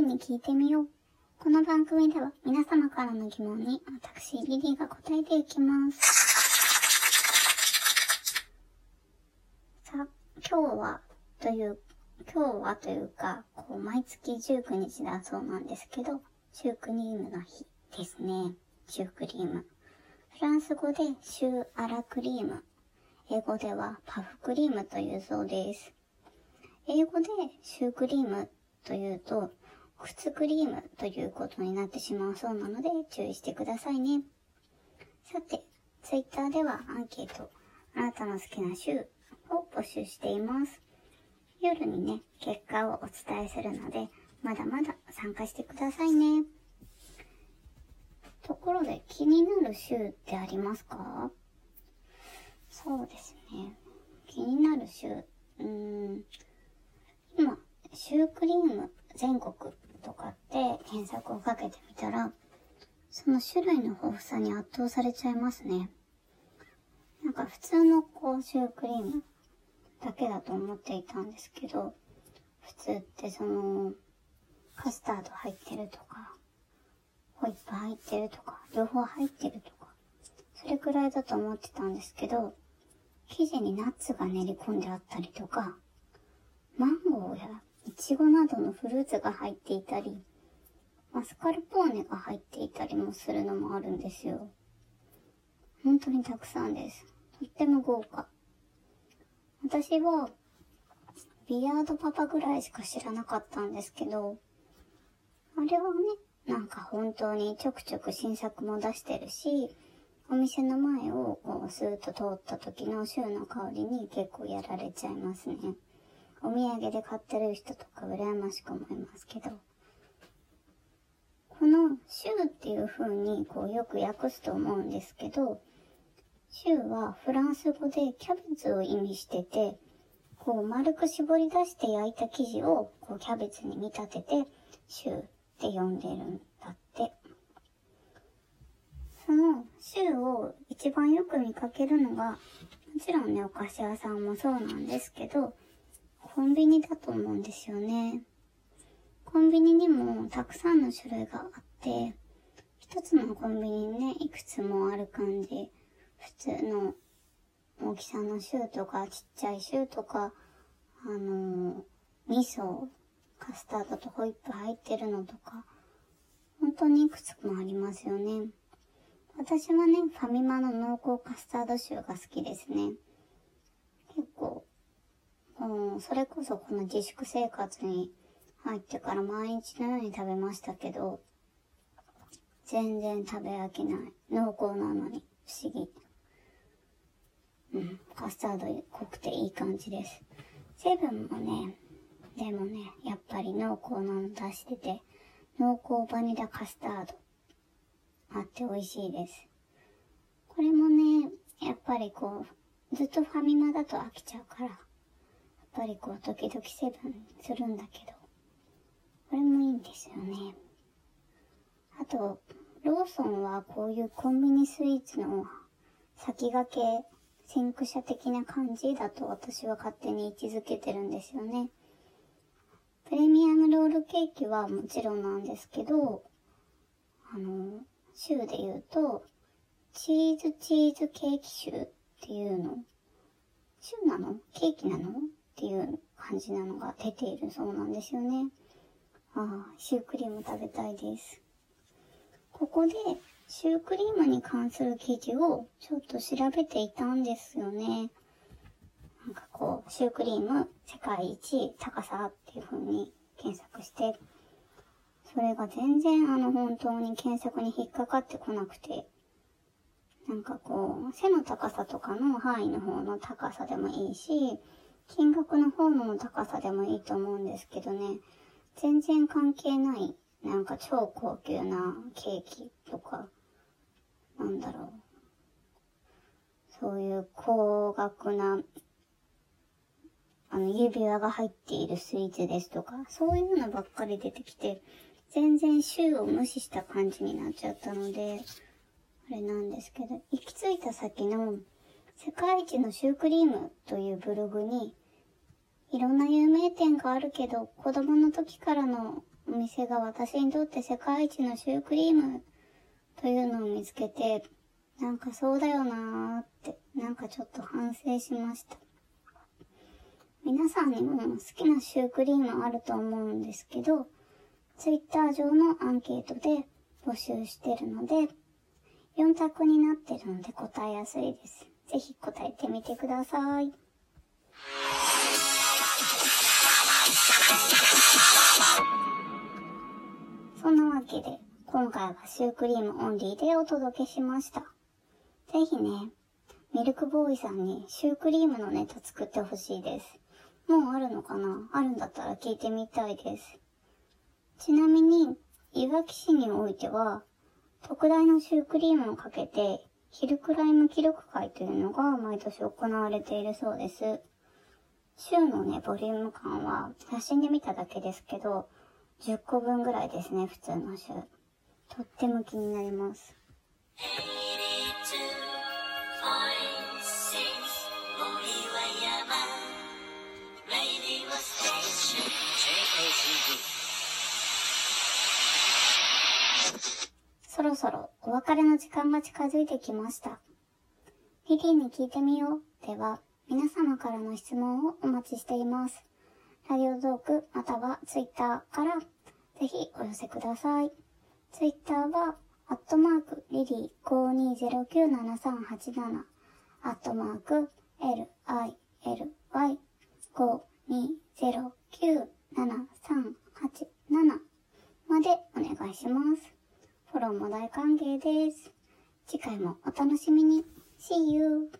リーに聞いてみよう。この番組では皆様からの疑問に私、リリーが答えていきます。さあ、今日は、という、今日はというか、こう、毎月19日だそうなんですけど、シュークリームの日ですね。シュークリーム。フランス語でシューアラクリーム。英語ではパフクリームというそうです。英語でシュークリームというと、靴クリームということになってしまうそうなので注意してくださいね。さて、ツイッターではアンケート、あなたの好きな週を募集しています。夜にね、結果をお伝えするので、まだまだ参加してくださいね。ところで気になる週ってありますか？そうですね。気になる週。うーん。今、シュークリーム全国とかって検索をかけてみたら、その種類の豊富さに圧倒されちゃいますね。なんか普通のこうシュークリームだけだと思っていたんですけど、普通ってその、カスタード入ってるとか、ホイップ入ってるとか、両方入ってるとか、それくらいだと思ってたんですけど、生地にナッツが練り込んであったりとか、マンゴーやイチゴなどのフルーツが入っていたり、マスカルポーネが入っていたりもするのもあるんですよ。本当にたくさんです。とっても豪華。私は、ビアードパパぐらいしか知らなかったんですけど、あれはね、なんか本当にちょくちょく新作も出してるし、お店の前をこうスーッと通った時のシューの香りに結構やられちゃいますね。お土産で買ってる人とか羨ましく思いますけど。このシューっていう風にこうよく訳すと思うんですけど、シューはフランス語でキャベツを意味してて、こう丸く絞り出して焼いた生地をこうキャベツに見立てて、シューって呼んでるんだって。そのシューを一番よく見かけるのが、もちろんね、お菓子屋さんもそうなんですけど、コンビニだと思うんですよね。コンビニにもたくさんの種類があって、一つのコンビニにね、いくつもある感じ。普通の大きさのシューとか、ちっちゃいシューとか、あのー、味噌、カスタードとホイップ入ってるのとか、本当にいくつもありますよね。私はね、ファミマの濃厚カスタードシューが好きですね。結構、うん、それこそこの自粛生活に入ってから毎日のように食べましたけど、全然食べ飽きない。濃厚なのに不思議。うん、カスタード濃くていい感じです。セブンもね、でもね、やっぱり濃厚なの出してて、濃厚バニラカスタードあって美味しいです。これもね、やっぱりこう、ずっとファミマだと飽きちゃうから、やっぱりこう、時々セブンするんだけど、これもいいんですよね。あと、ローソンはこういうコンビニスイーツの先駆け、先駆者的な感じだと私は勝手に位置づけてるんですよね。プレミアムロールケーキはもちろんなんですけど、あの、州で言うと、チーズチーズケーキ州っていうの、州なの？ケーキなの？っていう感じなのが出ているそうなんですよね。あ、シュークリーム食べたいです。ここで、シュークリームに関する記事をちょっと調べていたんですよね。なんかこう、シュークリーム世界一高さっていう風に検索して、それが全然あの本当に検索に引っかかってこなくて、なんかこう、背の高さとかの範囲の方の高さでもいいし、金額の方の高さでもいいと思うんですけどね、全然関係ない、なんか超高級なケーキとか、なんだろう。そういう高額な、あの、指輪が入っているスイーツですとか、そういうのばっかり出てきて、全然週を無視した感じになっちゃったので、あれなんですけど、行き着いた先の世界一のシュークリームというブログに、いろんな有名店があるけど、子供の時からのお店が私にとって世界一のシュークリームというのを見つけて、なんかそうだよなーって、なんかちょっと反省しました。皆さんにも好きなシュークリームあると思うんですけど、ツイッター上のアンケートで募集してるので、4択になってるので答えやすいです。ぜひ答えてみてください。今回はシュークリームオンリーでお届けしました。ぜひね、ミルクボーイさんにシュークリームのネタ作ってほしいです。もうあるのかな？あるんだったら聞いてみたいです。ちなみに、いわき市においては、特大のシュークリームをかけて、ヒルクライム記録会というのが毎年行われているそうです。週のね、ボリューム感は写真で見ただけですけど、10個分ぐらいですね、普通の週。とっても気になります。そろそろお別れの時間が近づいてきました。リリーに聞いてみようでは、皆様からの質問をお待ちしています。ラディオトークまたはツイッターからぜひお寄せください。ツイッターは、アットマーク、リリー52097387、アットマーク、lily52097387 までお願いします。フォローも大歓迎です。次回もお楽しみに。See you!